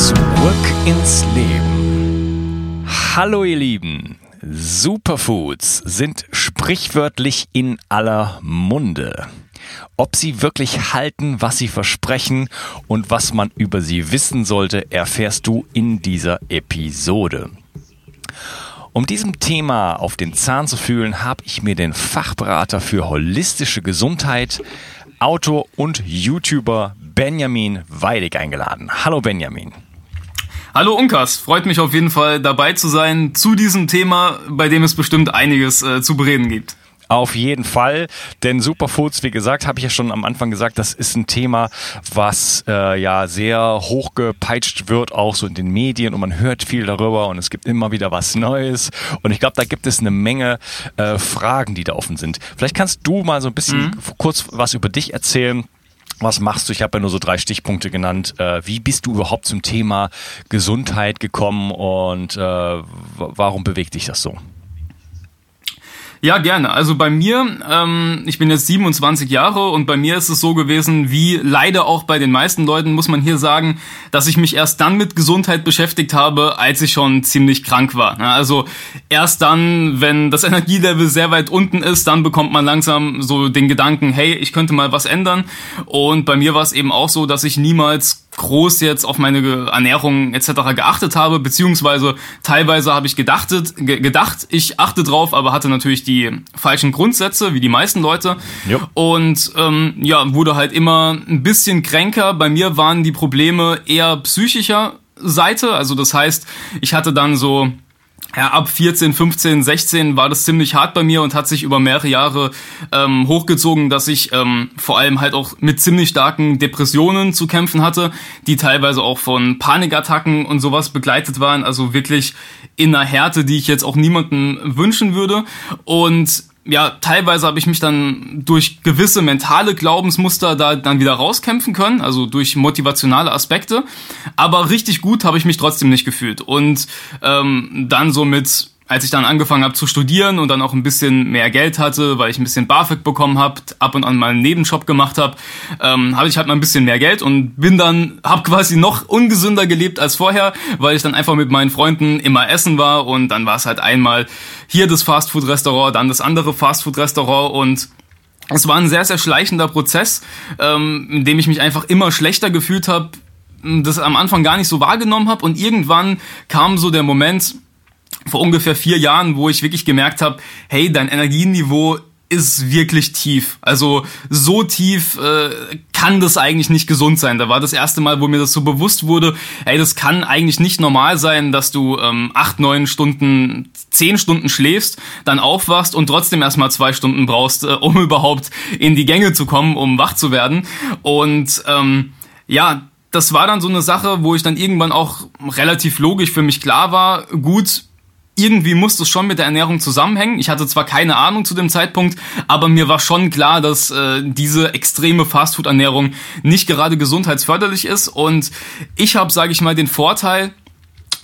Zurück ins Leben. Hallo ihr Lieben. Superfoods sind sprichwörtlich in aller Munde. Ob sie wirklich halten, was sie versprechen und was man über sie wissen sollte, erfährst du in dieser Episode. Um diesem Thema auf den Zahn zu fühlen, habe ich mir den Fachberater für holistische Gesundheit, Autor und YouTuber Benjamin Weidig eingeladen. Hallo Benjamin. Hallo Unkas, freut mich auf jeden Fall dabei zu sein zu diesem Thema, bei dem es bestimmt einiges äh, zu bereden gibt. Auf jeden Fall, denn Superfoods, wie gesagt, habe ich ja schon am Anfang gesagt, das ist ein Thema, was äh, ja sehr hochgepeitscht wird, auch so in den Medien und man hört viel darüber und es gibt immer wieder was Neues und ich glaube, da gibt es eine Menge äh, Fragen, die da offen sind. Vielleicht kannst du mal so ein bisschen mhm. kurz was über dich erzählen. Was machst du? Ich habe ja nur so drei Stichpunkte genannt. Äh, wie bist du überhaupt zum Thema Gesundheit gekommen und äh, warum bewegt dich das so? Ja, gerne. Also bei mir, ähm, ich bin jetzt 27 Jahre und bei mir ist es so gewesen, wie leider auch bei den meisten Leuten, muss man hier sagen, dass ich mich erst dann mit Gesundheit beschäftigt habe, als ich schon ziemlich krank war. Also erst dann, wenn das Energielevel sehr weit unten ist, dann bekommt man langsam so den Gedanken, hey, ich könnte mal was ändern. Und bei mir war es eben auch so, dass ich niemals groß jetzt auf meine Ernährung etc. geachtet habe, beziehungsweise teilweise habe ich gedachtet, gedacht, ich achte drauf, aber hatte natürlich die falschen Grundsätze, wie die meisten Leute. Jo. Und ähm, ja, wurde halt immer ein bisschen kränker. Bei mir waren die Probleme eher psychischer Seite. Also das heißt, ich hatte dann so ja, ab 14, 15, 16 war das ziemlich hart bei mir und hat sich über mehrere Jahre ähm, hochgezogen, dass ich ähm, vor allem halt auch mit ziemlich starken Depressionen zu kämpfen hatte, die teilweise auch von Panikattacken und sowas begleitet waren. Also wirklich in einer Härte, die ich jetzt auch niemandem wünschen würde. Und ja, teilweise habe ich mich dann durch gewisse mentale Glaubensmuster da dann wieder rauskämpfen können, also durch motivationale Aspekte. Aber richtig gut habe ich mich trotzdem nicht gefühlt. Und ähm, dann so mit als ich dann angefangen habe zu studieren und dann auch ein bisschen mehr Geld hatte, weil ich ein bisschen BAföG bekommen habe, ab und an mal einen Nebenjob gemacht habe, ähm, habe ich halt mal ein bisschen mehr Geld und bin dann, habe quasi noch ungesünder gelebt als vorher, weil ich dann einfach mit meinen Freunden immer essen war und dann war es halt einmal hier das Fastfood-Restaurant, dann das andere Fastfood-Restaurant und es war ein sehr, sehr schleichender Prozess, ähm, in dem ich mich einfach immer schlechter gefühlt habe, das am Anfang gar nicht so wahrgenommen habe und irgendwann kam so der Moment, vor ungefähr vier Jahren, wo ich wirklich gemerkt habe, hey, dein Energieniveau ist wirklich tief. Also so tief äh, kann das eigentlich nicht gesund sein. Da war das erste Mal, wo mir das so bewusst wurde, hey, das kann eigentlich nicht normal sein, dass du ähm, acht, neun Stunden, zehn Stunden schläfst, dann aufwachst und trotzdem erstmal zwei Stunden brauchst, äh, um überhaupt in die Gänge zu kommen, um wach zu werden. Und ähm, ja, das war dann so eine Sache, wo ich dann irgendwann auch relativ logisch für mich klar war, gut, irgendwie muss das schon mit der Ernährung zusammenhängen. Ich hatte zwar keine Ahnung zu dem Zeitpunkt, aber mir war schon klar, dass äh, diese extreme Fastfood-Ernährung nicht gerade gesundheitsförderlich ist. Und ich habe, sage ich mal, den Vorteil,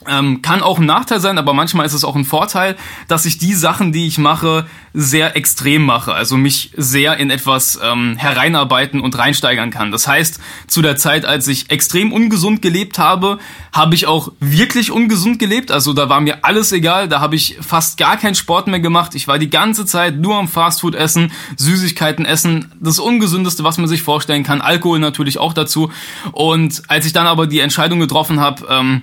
ähm, kann auch ein Nachteil sein, aber manchmal ist es auch ein Vorteil, dass ich die Sachen, die ich mache, sehr extrem mache. Also mich sehr in etwas ähm, hereinarbeiten und reinsteigern kann. Das heißt, zu der Zeit, als ich extrem ungesund gelebt habe, habe ich auch wirklich ungesund gelebt. Also da war mir alles egal. Da habe ich fast gar keinen Sport mehr gemacht. Ich war die ganze Zeit nur am Fastfood essen, Süßigkeiten essen. Das Ungesündeste, was man sich vorstellen kann. Alkohol natürlich auch dazu. Und als ich dann aber die Entscheidung getroffen habe, ähm,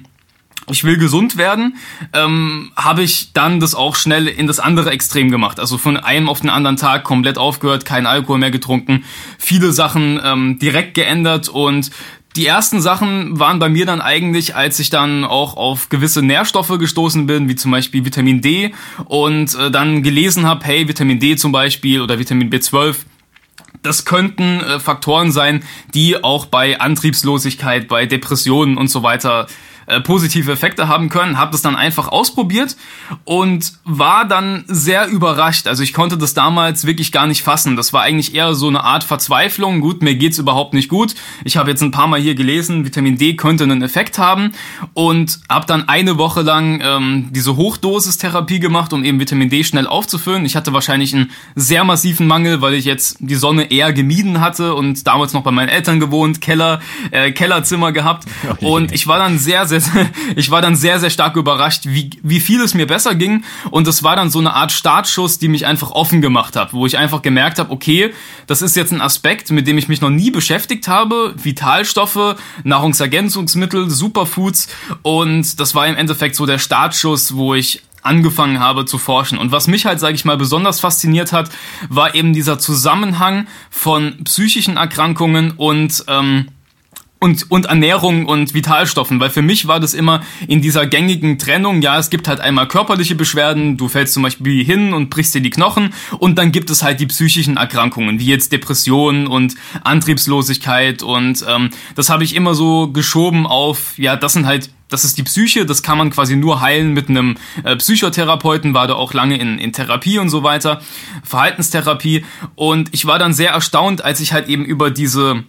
ich will gesund werden, ähm, habe ich dann das auch schnell in das andere Extrem gemacht. Also von einem auf den anderen Tag komplett aufgehört, kein Alkohol mehr getrunken, viele Sachen ähm, direkt geändert und die ersten Sachen waren bei mir dann eigentlich, als ich dann auch auf gewisse Nährstoffe gestoßen bin, wie zum Beispiel Vitamin D und äh, dann gelesen habe, hey, Vitamin D zum Beispiel oder Vitamin B12 das könnten äh, Faktoren sein, die auch bei Antriebslosigkeit, bei Depressionen und so weiter äh, positive Effekte haben können, habe das dann einfach ausprobiert und war dann sehr überrascht. Also ich konnte das damals wirklich gar nicht fassen. Das war eigentlich eher so eine Art Verzweiflung. Gut, mir geht's überhaupt nicht gut. Ich habe jetzt ein paar Mal hier gelesen, Vitamin D könnte einen Effekt haben und habe dann eine Woche lang ähm, diese Hochdosistherapie gemacht, um eben Vitamin D schnell aufzufüllen. Ich hatte wahrscheinlich einen sehr massiven Mangel, weil ich jetzt die Sonne eher gemieden hatte und damals noch bei meinen Eltern gewohnt, Keller, äh, Kellerzimmer gehabt und ich war dann sehr, sehr sehr, ich war dann sehr, sehr stark überrascht, wie, wie viel es mir besser ging. Und es war dann so eine Art Startschuss, die mich einfach offen gemacht hat, wo ich einfach gemerkt habe, okay, das ist jetzt ein Aspekt, mit dem ich mich noch nie beschäftigt habe. Vitalstoffe, Nahrungsergänzungsmittel, Superfoods. Und das war im Endeffekt so der Startschuss, wo ich angefangen habe zu forschen. Und was mich halt, sage ich mal, besonders fasziniert hat, war eben dieser Zusammenhang von psychischen Erkrankungen und ähm, und, und Ernährung und Vitalstoffen, weil für mich war das immer in dieser gängigen Trennung, ja, es gibt halt einmal körperliche Beschwerden, du fällst zum Beispiel hin und brichst dir die Knochen und dann gibt es halt die psychischen Erkrankungen, wie jetzt Depressionen und Antriebslosigkeit und ähm, das habe ich immer so geschoben auf, ja, das sind halt das ist die Psyche, das kann man quasi nur heilen mit einem äh, Psychotherapeuten, war da auch lange in, in Therapie und so weiter, Verhaltenstherapie. Und ich war dann sehr erstaunt, als ich halt eben über diese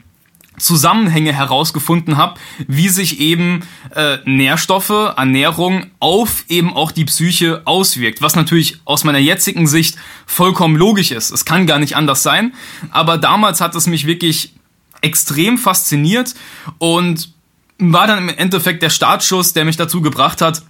Zusammenhänge herausgefunden habe, wie sich eben äh, Nährstoffe, Ernährung auf eben auch die Psyche auswirkt, was natürlich aus meiner jetzigen Sicht vollkommen logisch ist. Es kann gar nicht anders sein, aber damals hat es mich wirklich extrem fasziniert und war dann im Endeffekt der Startschuss, der mich dazu gebracht hat,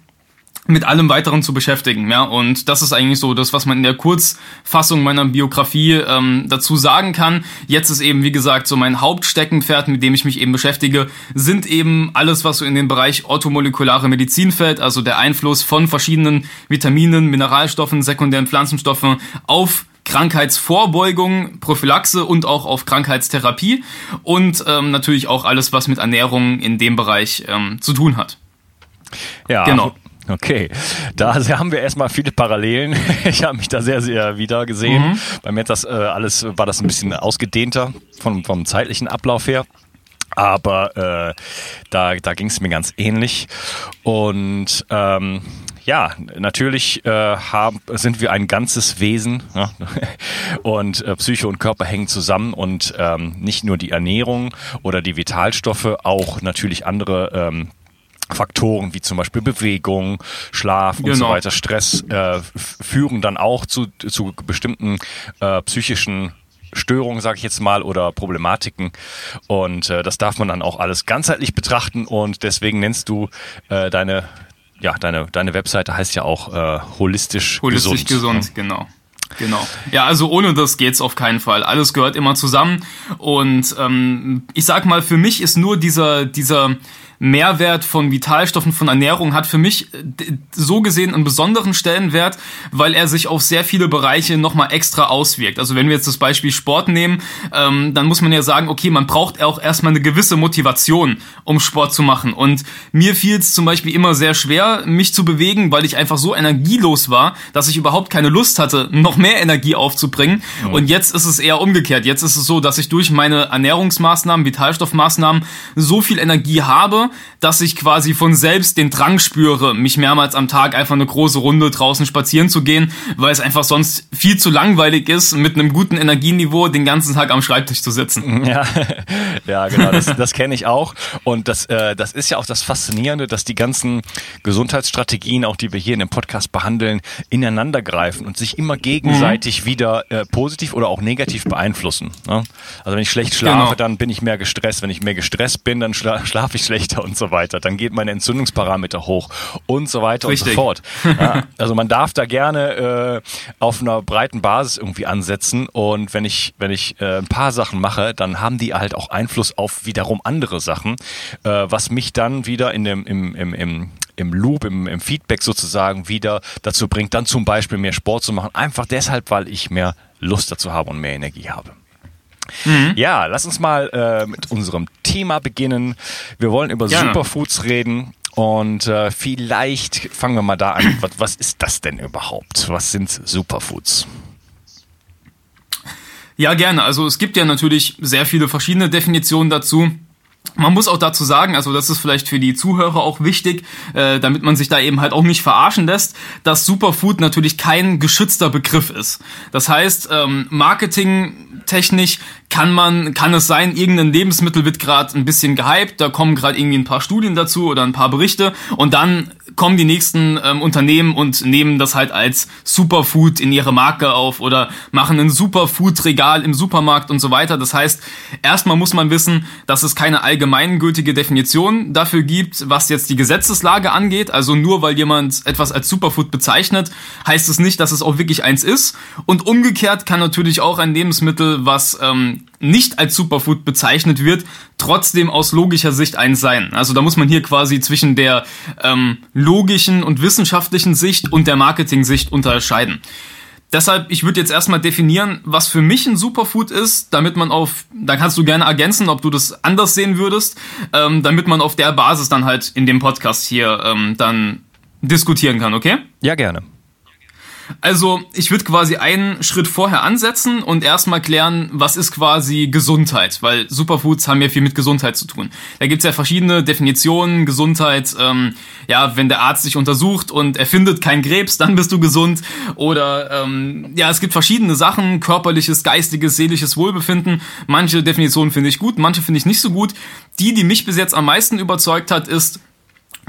mit allem weiteren zu beschäftigen. Ja, und das ist eigentlich so das, was man in der Kurzfassung meiner Biografie ähm, dazu sagen kann. Jetzt ist eben, wie gesagt, so mein Hauptsteckenpferd, mit dem ich mich eben beschäftige, sind eben alles, was so in den Bereich orthomolekulare Medizin fällt, also der Einfluss von verschiedenen Vitaminen, Mineralstoffen, sekundären Pflanzenstoffen auf Krankheitsvorbeugung, Prophylaxe und auch auf Krankheitstherapie und ähm, natürlich auch alles, was mit Ernährung in dem Bereich ähm, zu tun hat. Ja, genau. Okay, da haben wir erstmal viele Parallelen. Ich habe mich da sehr, sehr wieder gesehen. Mhm. Bei mir das äh, alles war das ein bisschen ausgedehnter vom, vom zeitlichen Ablauf her. Aber äh, da, da ging es mir ganz ähnlich. Und ähm, ja, natürlich äh, haben, sind wir ein ganzes Wesen ja? und äh, Psyche und Körper hängen zusammen und ähm, nicht nur die Ernährung oder die Vitalstoffe, auch natürlich andere ähm, Faktoren wie zum Beispiel Bewegung, Schlaf und genau. so weiter, Stress äh, führen dann auch zu, zu bestimmten äh, psychischen Störungen, sage ich jetzt mal, oder Problematiken. Und äh, das darf man dann auch alles ganzheitlich betrachten und deswegen nennst du äh, deine, ja, deine, deine Webseite heißt ja auch äh, holistisch, holistisch gesund. gesund, genau. Genau. Ja, also ohne das geht's auf keinen Fall. Alles gehört immer zusammen. Und ähm, ich sag mal, für mich ist nur dieser, dieser Mehrwert von Vitalstoffen, von Ernährung hat für mich äh, so gesehen einen besonderen Stellenwert, weil er sich auf sehr viele Bereiche nochmal extra auswirkt. Also wenn wir jetzt das Beispiel Sport nehmen, ähm, dann muss man ja sagen, okay, man braucht auch erstmal eine gewisse Motivation, um Sport zu machen. Und mir fiel es zum Beispiel immer sehr schwer, mich zu bewegen, weil ich einfach so energielos war, dass ich überhaupt keine Lust hatte, noch mehr Energie aufzubringen. Mhm. Und jetzt ist es eher umgekehrt. Jetzt ist es so, dass ich durch meine Ernährungsmaßnahmen, Vitalstoffmaßnahmen so viel Energie habe, dass ich quasi von selbst den Drang spüre, mich mehrmals am Tag einfach eine große Runde draußen spazieren zu gehen, weil es einfach sonst viel zu langweilig ist, mit einem guten Energieniveau den ganzen Tag am Schreibtisch zu sitzen. Ja, ja genau, das, das kenne ich auch. Und das, äh, das ist ja auch das Faszinierende, dass die ganzen Gesundheitsstrategien, auch die wir hier in dem Podcast behandeln, ineinander greifen und sich immer gegenseitig mhm. wieder äh, positiv oder auch negativ beeinflussen. Ne? Also wenn ich schlecht schlafe, genau. dann bin ich mehr gestresst. Wenn ich mehr gestresst bin, dann schla schlafe ich schlechter und so weiter. Dann geht meine Entzündungsparameter hoch und so weiter Richtig. und so fort. Ja, also man darf da gerne äh, auf einer breiten Basis irgendwie ansetzen und wenn ich, wenn ich äh, ein paar Sachen mache, dann haben die halt auch Einfluss auf wiederum andere Sachen, äh, was mich dann wieder in dem, im, im, im im Loop, im, im Feedback sozusagen wieder dazu bringt, dann zum Beispiel mehr Sport zu machen. Einfach deshalb, weil ich mehr Lust dazu habe und mehr Energie habe. Mhm. Ja, lass uns mal äh, mit unserem Thema beginnen. Wir wollen über Gerne. Superfoods reden. Und äh, vielleicht fangen wir mal da an. Was, was ist das denn überhaupt? Was sind Superfoods? Ja, gerne. Also es gibt ja natürlich sehr viele verschiedene Definitionen dazu. Man muss auch dazu sagen, also das ist vielleicht für die Zuhörer auch wichtig, äh, damit man sich da eben halt auch nicht verarschen lässt, dass Superfood natürlich kein geschützter Begriff ist. Das heißt, ähm, marketingtechnisch kann man, kann es sein, irgendein Lebensmittel wird gerade ein bisschen gehypt, da kommen gerade irgendwie ein paar Studien dazu oder ein paar Berichte und dann kommen die nächsten ähm, Unternehmen und nehmen das halt als Superfood in ihre Marke auf oder machen ein Superfood-Regal im Supermarkt und so weiter. Das heißt, erstmal muss man wissen, dass es keine allgemeingültige Definition dafür gibt, was jetzt die Gesetzeslage angeht. Also nur weil jemand etwas als Superfood bezeichnet, heißt es nicht, dass es auch wirklich eins ist. Und umgekehrt kann natürlich auch ein Lebensmittel, was ähm, nicht als Superfood bezeichnet wird, trotzdem aus logischer Sicht eins sein. Also da muss man hier quasi zwischen der ähm, logischen und wissenschaftlichen Sicht und der Marketing-Sicht unterscheiden. Deshalb, ich würde jetzt erstmal definieren, was für mich ein Superfood ist, damit man auf, da kannst du gerne ergänzen, ob du das anders sehen würdest, ähm, damit man auf der Basis dann halt in dem Podcast hier ähm, dann diskutieren kann, okay? Ja, gerne. Also ich würde quasi einen Schritt vorher ansetzen und erstmal klären, was ist quasi Gesundheit, weil Superfoods haben ja viel mit Gesundheit zu tun. Da gibt's ja verschiedene Definitionen, Gesundheit, ähm, ja, wenn der Arzt sich untersucht und er findet kein Krebs, dann bist du gesund. Oder ähm, ja, es gibt verschiedene Sachen, körperliches, geistiges, seelisches Wohlbefinden. Manche Definitionen finde ich gut, manche finde ich nicht so gut. Die, die mich bis jetzt am meisten überzeugt hat, ist,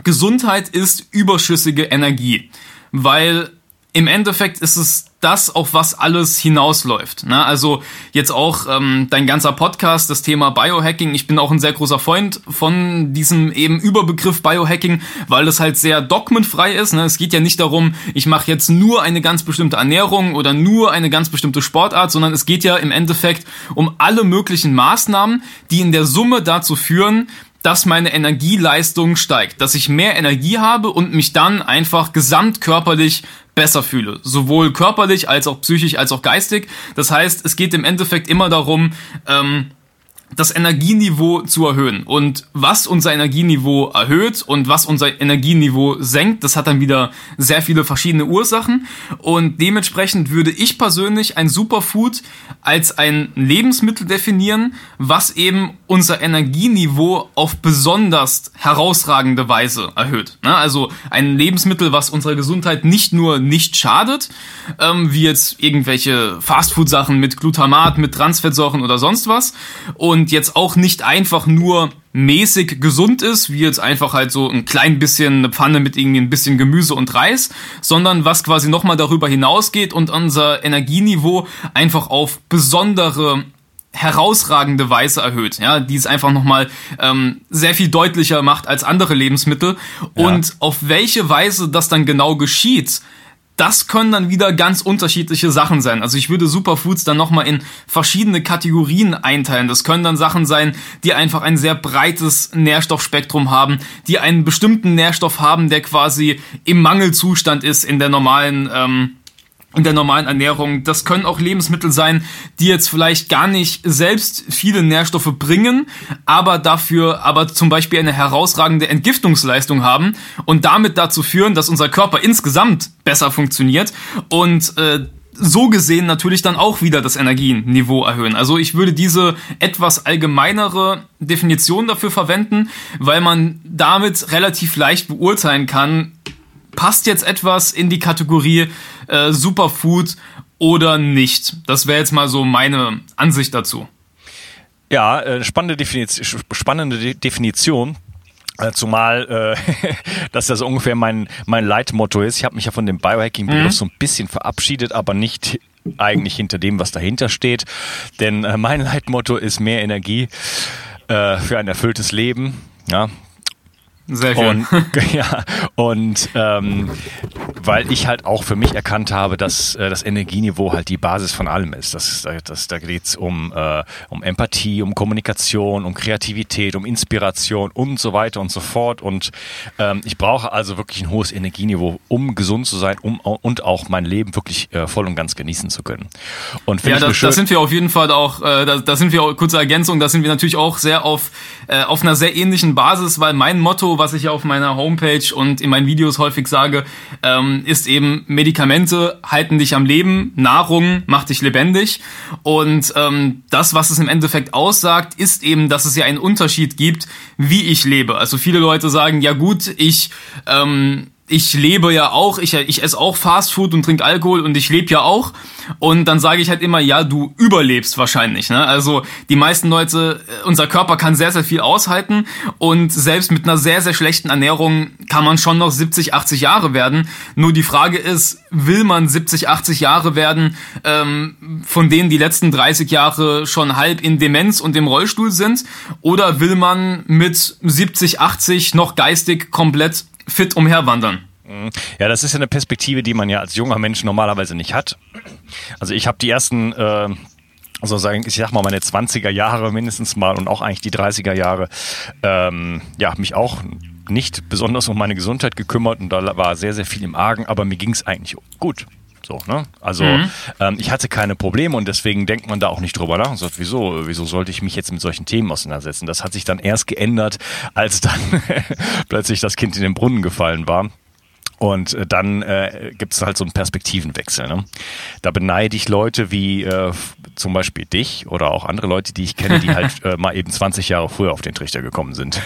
Gesundheit ist überschüssige Energie. Weil im Endeffekt ist es das, auf was alles hinausläuft. Ne? Also jetzt auch ähm, dein ganzer Podcast, das Thema Biohacking. Ich bin auch ein sehr großer Freund von diesem eben Überbegriff Biohacking, weil es halt sehr dogmenfrei ist. Ne? Es geht ja nicht darum, ich mache jetzt nur eine ganz bestimmte Ernährung oder nur eine ganz bestimmte Sportart, sondern es geht ja im Endeffekt um alle möglichen Maßnahmen, die in der Summe dazu führen, dass meine Energieleistung steigt, dass ich mehr Energie habe und mich dann einfach gesamtkörperlich besser fühle. Sowohl körperlich als auch psychisch als auch geistig. Das heißt, es geht im Endeffekt immer darum, ähm, das Energieniveau zu erhöhen. Und was unser Energieniveau erhöht und was unser Energieniveau senkt, das hat dann wieder sehr viele verschiedene Ursachen. Und dementsprechend würde ich persönlich ein Superfood als ein Lebensmittel definieren, was eben unser Energieniveau auf besonders herausragende Weise erhöht. Also ein Lebensmittel, was unserer Gesundheit nicht nur nicht schadet, ähm, wie jetzt irgendwelche Fastfood-Sachen mit Glutamat, mit Transfettsäuren oder sonst was. Und und jetzt auch nicht einfach nur mäßig gesund ist, wie jetzt einfach halt so ein klein bisschen eine Pfanne mit irgendwie ein bisschen Gemüse und Reis, sondern was quasi nochmal darüber hinausgeht und unser Energieniveau einfach auf besondere herausragende Weise erhöht, ja, die es einfach nochmal ähm, sehr viel deutlicher macht als andere Lebensmittel. Ja. Und auf welche Weise das dann genau geschieht, das können dann wieder ganz unterschiedliche Sachen sein. Also ich würde Superfoods dann nochmal in verschiedene Kategorien einteilen. Das können dann Sachen sein, die einfach ein sehr breites Nährstoffspektrum haben, die einen bestimmten Nährstoff haben, der quasi im Mangelzustand ist in der normalen ähm, in der normalen Ernährung. Das können auch Lebensmittel sein, die jetzt vielleicht gar nicht selbst viele Nährstoffe bringen, aber dafür aber zum Beispiel eine herausragende Entgiftungsleistung haben und damit dazu führen, dass unser Körper insgesamt besser funktioniert und äh, so gesehen natürlich dann auch wieder das Energieniveau erhöhen. Also ich würde diese etwas allgemeinere Definition dafür verwenden, weil man damit relativ leicht beurteilen kann, passt jetzt etwas in die Kategorie äh, Superfood oder nicht? Das wäre jetzt mal so meine Ansicht dazu. Ja, äh, spannende, Definition, spannende Definition. Äh, zumal äh, dass das ungefähr mein, mein Leitmotto ist. Ich habe mich ja von dem Biohacking-Begriff mhm. so ein bisschen verabschiedet, aber nicht eigentlich hinter dem, was dahinter steht. Denn äh, mein Leitmotto ist mehr Energie äh, für ein erfülltes Leben. Ja, sehr schön. Und, ja, und ähm, weil ich halt auch für mich erkannt habe, dass äh, das Energieniveau halt die Basis von allem ist. Das, das, da geht es um, äh, um Empathie, um Kommunikation, um Kreativität, um Inspiration und so weiter und so fort. Und ähm, ich brauche also wirklich ein hohes Energieniveau, um gesund zu sein um, und auch mein Leben wirklich äh, voll und ganz genießen zu können. Und ja, da, da sind wir auf jeden Fall auch, äh, da, da sind wir, auch, kurze Ergänzung, da sind wir natürlich auch sehr auf, äh, auf einer sehr ähnlichen Basis, weil mein Motto was ich auf meiner Homepage und in meinen Videos häufig sage, ähm, ist eben Medikamente halten dich am Leben, Nahrung macht dich lebendig und ähm, das, was es im Endeffekt aussagt, ist eben, dass es ja einen Unterschied gibt, wie ich lebe. Also viele Leute sagen, ja gut, ich ähm, ich lebe ja auch, ich, ich esse auch Fastfood und trinke Alkohol und ich lebe ja auch. Und dann sage ich halt immer, ja, du überlebst wahrscheinlich. Ne? Also die meisten Leute, äh, unser Körper kann sehr, sehr viel aushalten und selbst mit einer sehr, sehr schlechten Ernährung kann man schon noch 70, 80 Jahre werden. Nur die Frage ist, will man 70, 80 Jahre werden, ähm, von denen die letzten 30 Jahre schon halb in Demenz und im Rollstuhl sind? Oder will man mit 70, 80 noch geistig komplett fit umherwandern. Ja, das ist ja eine Perspektive, die man ja als junger Mensch normalerweise nicht hat. Also ich habe die ersten, äh, also sagen, ich sag mal meine 20er Jahre mindestens mal und auch eigentlich die 30er Jahre, ähm, ja, mich auch nicht besonders um meine Gesundheit gekümmert und da war sehr, sehr viel im Argen, aber mir ging es eigentlich gut. So, ne? Also mhm. ähm, ich hatte keine Probleme und deswegen denkt man da auch nicht drüber nach und sagt, wieso, wieso sollte ich mich jetzt mit solchen Themen auseinandersetzen? Das hat sich dann erst geändert, als dann plötzlich das Kind in den Brunnen gefallen war. Und äh, dann äh, gibt es halt so einen Perspektivenwechsel. Ne? Da beneide ich Leute wie äh, zum Beispiel dich oder auch andere Leute, die ich kenne, die halt äh, mal eben 20 Jahre früher auf den Trichter gekommen sind.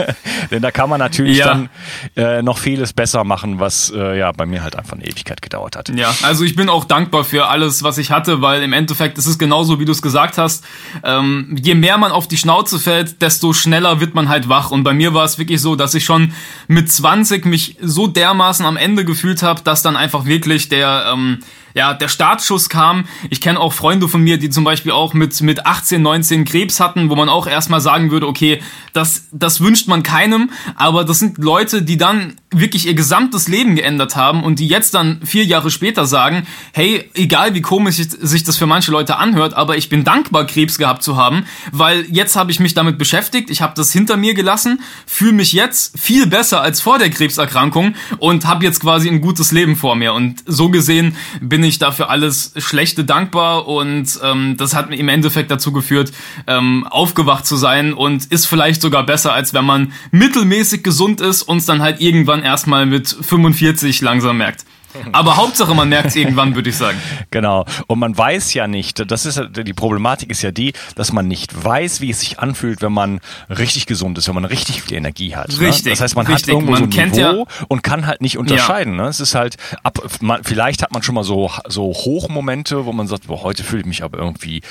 Denn da kann man natürlich ja. dann äh, noch vieles besser machen, was äh, ja bei mir halt einfach eine Ewigkeit gedauert hat. Ja, also ich bin auch dankbar für alles, was ich hatte, weil im Endeffekt ist es genauso, wie du es gesagt hast. Ähm, je mehr man auf die Schnauze fällt, desto schneller wird man halt wach. Und bei mir war es wirklich so, dass ich schon mit 20 mich so dermaßen am Ende gefühlt habe, dass dann einfach wirklich der ähm, ja, der Startschuss kam. Ich kenne auch Freunde von mir, die zum Beispiel auch mit, mit 18, 19 Krebs hatten, wo man auch erstmal sagen würde, okay, das, das wünscht man keinem, aber das sind Leute, die dann wirklich ihr gesamtes Leben geändert haben und die jetzt dann vier Jahre später sagen, hey, egal wie komisch sich das für manche Leute anhört, aber ich bin dankbar, Krebs gehabt zu haben, weil jetzt habe ich mich damit beschäftigt, ich habe das hinter mir gelassen, fühle mich jetzt viel besser als vor der Krebserkrankung und habe jetzt quasi ein gutes Leben vor mir. Und so gesehen bin ich dafür alles Schlechte dankbar und ähm, das hat mir im Endeffekt dazu geführt, ähm, aufgewacht zu sein und ist vielleicht sogar besser, als wenn man mittelmäßig gesund ist und dann halt irgendwann erstmal mit 45 langsam merkt. Aber Hauptsache, man merkt es irgendwann, würde ich sagen. Genau. Und man weiß ja nicht, das ist die Problematik ist ja die, dass man nicht weiß, wie es sich anfühlt, wenn man richtig gesund ist, wenn man richtig viel Energie hat. Richtig. Ne? Das heißt, man richtig. hat irgendwo man so ein Niveau ja und kann halt nicht unterscheiden. Ja. Ne? Es ist halt ab, man, vielleicht hat man schon mal so so Hochmomente, wo man sagt, boah, heute fühle ich mich aber irgendwie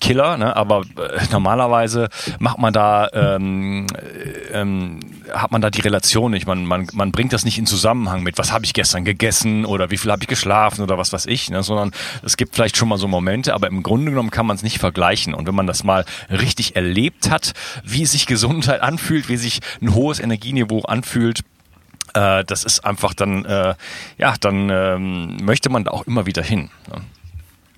Killer. Ne? Aber äh, normalerweise macht man da ähm, äh, ähm, hat man da die Relation nicht. Man man man bringt das nicht in Zusammenhang mit, was habe ich gestern gegessen oder wie viel habe ich geschlafen oder was weiß ich, ne? sondern es gibt vielleicht schon mal so Momente, aber im Grunde genommen kann man es nicht vergleichen. Und wenn man das mal richtig erlebt hat, wie sich Gesundheit anfühlt, wie sich ein hohes Energieniveau anfühlt, äh, das ist einfach dann, äh, ja, dann ähm, möchte man da auch immer wieder hin. Ne?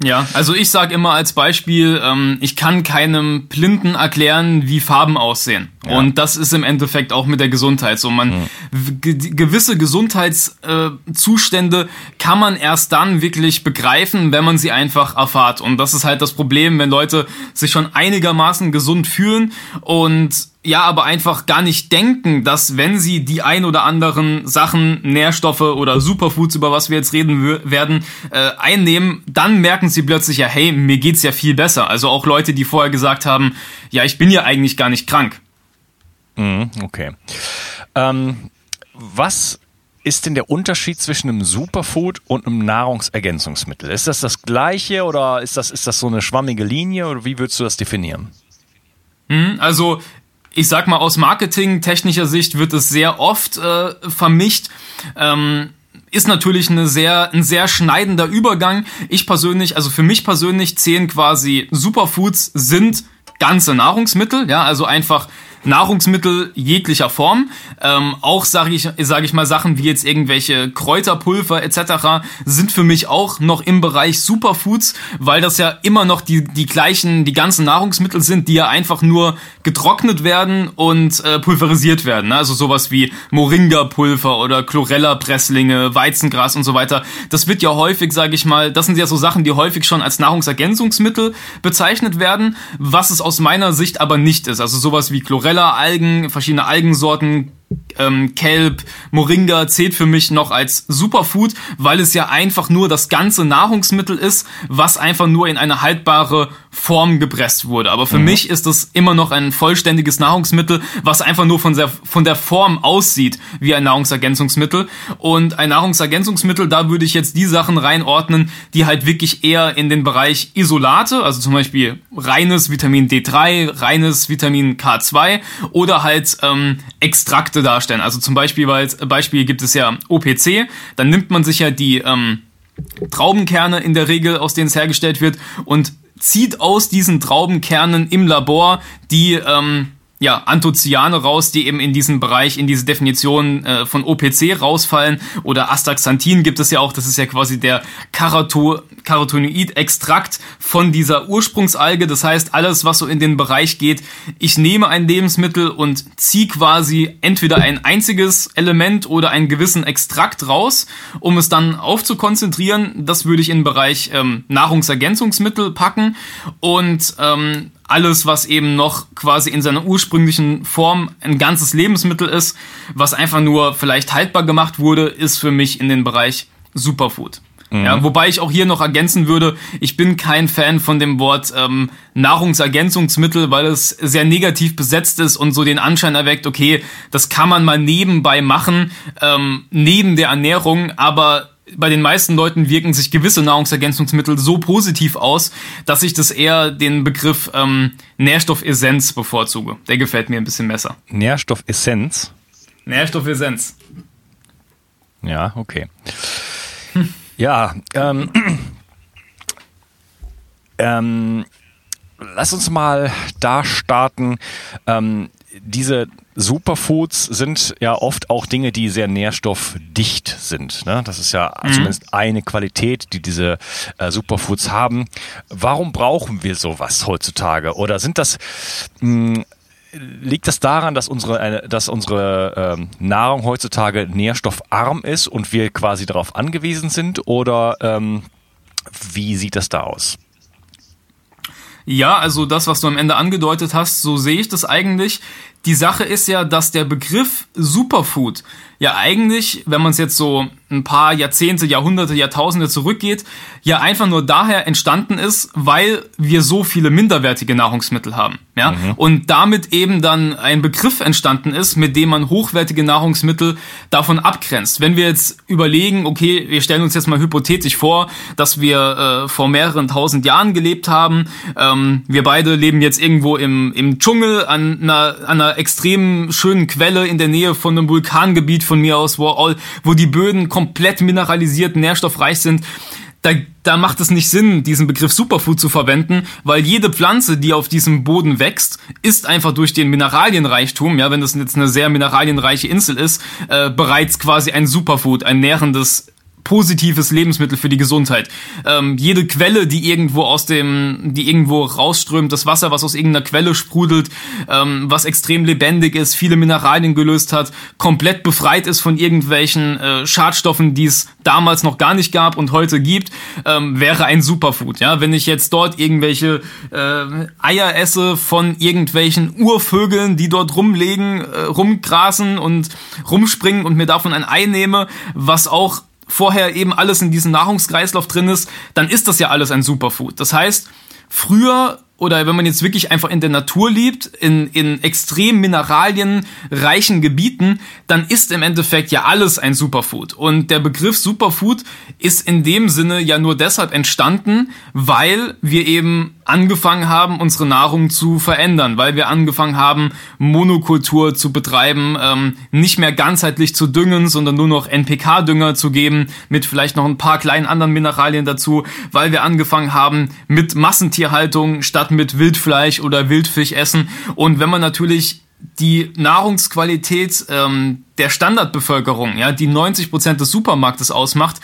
Ja, also ich sage immer als Beispiel, ähm, ich kann keinem Blinden erklären, wie Farben aussehen. Ja. Und das ist im Endeffekt auch mit der Gesundheit so. Man mhm. gewisse Gesundheitszustände äh, kann man erst dann wirklich begreifen, wenn man sie einfach erfahrt. Und das ist halt das Problem, wenn Leute sich schon einigermaßen gesund fühlen und ja, aber einfach gar nicht denken, dass wenn sie die ein oder anderen Sachen, Nährstoffe oder Superfoods, über was wir jetzt reden werden, äh, einnehmen, dann merken sie plötzlich ja, hey, mir geht's ja viel besser. Also auch Leute, die vorher gesagt haben, ja, ich bin ja eigentlich gar nicht krank. Mhm, okay. Ähm, was ist denn der Unterschied zwischen einem Superfood und einem Nahrungsergänzungsmittel? Ist das das gleiche oder ist das, ist das so eine schwammige Linie oder wie würdest du das definieren? Mhm, also ich sag mal, aus marketingtechnischer Sicht wird es sehr oft äh, vermischt. Ähm, ist natürlich eine sehr, ein sehr schneidender Übergang. Ich persönlich, also für mich persönlich zählen quasi Superfoods sind ganze Nahrungsmittel, ja, also einfach Nahrungsmittel jeglicher Form. Ähm, auch sage ich, sag ich mal Sachen wie jetzt irgendwelche Kräuterpulver etc. sind für mich auch noch im Bereich Superfoods, weil das ja immer noch die, die gleichen, die ganzen Nahrungsmittel sind, die ja einfach nur getrocknet werden und äh, pulverisiert werden. Ne? Also sowas wie Moringa-Pulver oder Chlorella-Presslinge, Weizengras und so weiter. Das wird ja häufig, sage ich mal, das sind ja so Sachen, die häufig schon als Nahrungsergänzungsmittel bezeichnet werden, was es aus meiner Sicht aber nicht ist. Also sowas wie Chlorella Chlorella, Algen, verschiedene Algensorten, ähm, Kelp, Moringa zählt für mich noch als Superfood, weil es ja einfach nur das ganze Nahrungsmittel ist, was einfach nur in eine haltbare Form gepresst wurde. Aber für mhm. mich ist es immer noch ein vollständiges Nahrungsmittel, was einfach nur von der, von der Form aussieht wie ein Nahrungsergänzungsmittel. Und ein Nahrungsergänzungsmittel, da würde ich jetzt die Sachen reinordnen, die halt wirklich eher in den Bereich Isolate, also zum Beispiel reines Vitamin D3, reines Vitamin K2 oder halt ähm, Extrakte darstellen. Also zum Beispiel, weil Beispiel gibt es ja OPC, dann nimmt man sich ja die ähm, Traubenkerne in der Regel, aus denen es hergestellt wird, und zieht aus diesen Traubenkernen im Labor die ähm, ja, Anthocyane raus, die eben in diesem Bereich, in diese Definition äh, von OPC rausfallen. Oder Astaxanthin gibt es ja auch, das ist ja quasi der Karato Carotenoid-Extrakt von dieser Ursprungsalge. Das heißt, alles, was so in den Bereich geht, ich nehme ein Lebensmittel und ziehe quasi entweder ein einziges Element oder einen gewissen Extrakt raus, um es dann aufzukonzentrieren. Das würde ich in den Bereich ähm, Nahrungsergänzungsmittel packen. Und ähm, alles, was eben noch quasi in seiner ursprünglichen Form ein ganzes Lebensmittel ist, was einfach nur vielleicht haltbar gemacht wurde, ist für mich in den Bereich Superfood. Mhm. Ja, wobei ich auch hier noch ergänzen würde, ich bin kein Fan von dem Wort ähm, Nahrungsergänzungsmittel, weil es sehr negativ besetzt ist und so den Anschein erweckt, okay, das kann man mal nebenbei machen, ähm, neben der Ernährung, aber bei den meisten Leuten wirken sich gewisse Nahrungsergänzungsmittel so positiv aus, dass ich das eher den Begriff ähm, Nährstoffessenz bevorzuge. Der gefällt mir ein bisschen besser. Nährstoffessenz? Nährstoffessenz. Ja, okay. Hm. Ja, ähm, ähm, lass uns mal da starten. Ähm, diese Superfoods sind ja oft auch Dinge, die sehr nährstoffdicht sind. Ne? Das ist ja mhm. zumindest eine Qualität, die diese äh, Superfoods haben. Warum brauchen wir sowas heutzutage? Oder sind das mh, hm, liegt das daran, dass unsere, dass unsere ähm, Nahrung heutzutage nährstoffarm ist und wir quasi darauf angewiesen sind? Oder ähm, wie sieht das da aus? Ja, also das, was du am Ende angedeutet hast, so sehe ich das eigentlich. Die Sache ist ja, dass der Begriff Superfood ja eigentlich, wenn man es jetzt so ein paar Jahrzehnte, Jahrhunderte, Jahrtausende zurückgeht, ja einfach nur daher entstanden ist, weil wir so viele minderwertige Nahrungsmittel haben. Ja? Mhm. Und damit eben dann ein Begriff entstanden ist, mit dem man hochwertige Nahrungsmittel davon abgrenzt. Wenn wir jetzt überlegen, okay, wir stellen uns jetzt mal hypothetisch vor, dass wir äh, vor mehreren tausend Jahren gelebt haben. Ähm, wir beide leben jetzt irgendwo im, im Dschungel an einer, an einer extrem schönen Quelle in der Nähe von einem Vulkangebiet von mir aus, wo, all, wo die Böden komplett mineralisiert, nährstoffreich sind, da, da macht es nicht Sinn, diesen Begriff Superfood zu verwenden, weil jede Pflanze, die auf diesem Boden wächst, ist einfach durch den Mineralienreichtum, ja, wenn das jetzt eine sehr mineralienreiche Insel ist, äh, bereits quasi ein Superfood, ein nährendes positives Lebensmittel für die Gesundheit. Ähm, jede Quelle, die irgendwo aus dem, die irgendwo rausströmt, das Wasser, was aus irgendeiner Quelle sprudelt, ähm, was extrem lebendig ist, viele Mineralien gelöst hat, komplett befreit ist von irgendwelchen äh, Schadstoffen, die es damals noch gar nicht gab und heute gibt, ähm, wäre ein Superfood. Ja, wenn ich jetzt dort irgendwelche äh, Eier esse von irgendwelchen Urvögeln, die dort rumlegen, äh, rumgrasen und rumspringen und mir davon ein Ei nehme, was auch vorher eben alles in diesem Nahrungskreislauf drin ist, dann ist das ja alles ein Superfood. Das heißt, früher oder wenn man jetzt wirklich einfach in der Natur lebt, in, in extrem mineralienreichen Gebieten, dann ist im Endeffekt ja alles ein Superfood. Und der Begriff Superfood ist in dem Sinne ja nur deshalb entstanden, weil wir eben angefangen haben, unsere Nahrung zu verändern, weil wir angefangen haben, Monokultur zu betreiben, ähm, nicht mehr ganzheitlich zu düngen, sondern nur noch NPK-Dünger zu geben, mit vielleicht noch ein paar kleinen anderen Mineralien dazu, weil wir angefangen haben, mit Massentierhaltung statt mit Wildfleisch oder Wildfisch essen. Und wenn man natürlich die Nahrungsqualität ähm, der Standardbevölkerung, ja, die 90 Prozent des Supermarktes ausmacht,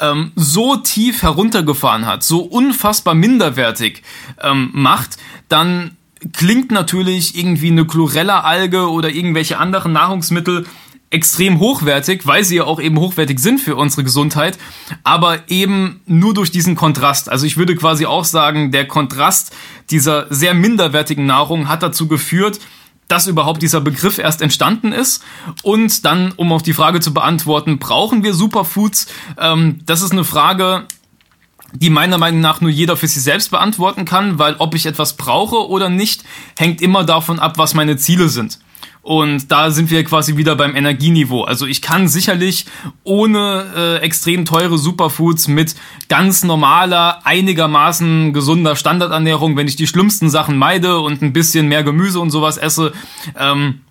ähm, so tief heruntergefahren hat, so unfassbar minderwertig ähm, macht, dann klingt natürlich irgendwie eine Chlorella-Alge oder irgendwelche anderen Nahrungsmittel extrem hochwertig, weil sie ja auch eben hochwertig sind für unsere Gesundheit, aber eben nur durch diesen Kontrast. Also ich würde quasi auch sagen, der Kontrast dieser sehr minderwertigen Nahrung hat dazu geführt, dass überhaupt dieser Begriff erst entstanden ist. Und dann, um auf die Frage zu beantworten, brauchen wir Superfoods? Ähm, das ist eine Frage, die meiner Meinung nach nur jeder für sich selbst beantworten kann, weil ob ich etwas brauche oder nicht, hängt immer davon ab, was meine Ziele sind. Und da sind wir quasi wieder beim Energieniveau. Also ich kann sicherlich ohne äh, extrem teure Superfoods mit ganz normaler, einigermaßen gesunder Standardernährung, wenn ich die schlimmsten Sachen meide und ein bisschen mehr Gemüse und sowas esse, ähm,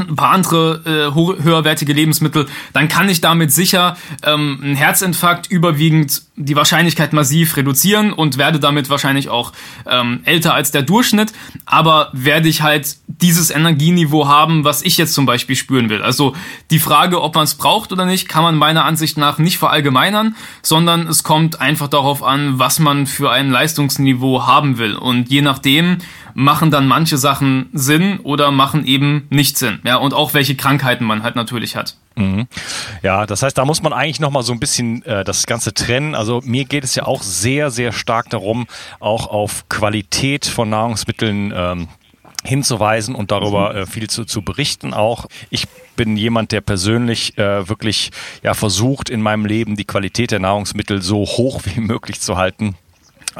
und ein paar andere äh, höherwertige Lebensmittel, dann kann ich damit sicher ähm, einen Herzinfarkt überwiegend die Wahrscheinlichkeit massiv reduzieren und werde damit wahrscheinlich auch ähm, älter als der Durchschnitt. Aber werde ich halt dieses Energieniveau haben, was ich jetzt zum Beispiel spüren will. Also die Frage, ob man es braucht oder nicht, kann man meiner Ansicht nach nicht verallgemeinern, sondern es kommt einfach darauf an, was man für ein Leistungsniveau haben will. Und je nachdem, machen dann manche Sachen Sinn oder machen eben nicht Sinn. Ja, und auch welche Krankheiten man halt natürlich hat. Mhm. Ja, das heißt, da muss man eigentlich noch mal so ein bisschen äh, das Ganze trennen. Also mir geht es ja auch sehr, sehr stark darum, auch auf Qualität von Nahrungsmitteln ähm, hinzuweisen und darüber mhm. äh, viel zu, zu berichten auch. Ich bin jemand, der persönlich äh, wirklich ja versucht in meinem Leben die Qualität der Nahrungsmittel so hoch wie möglich zu halten.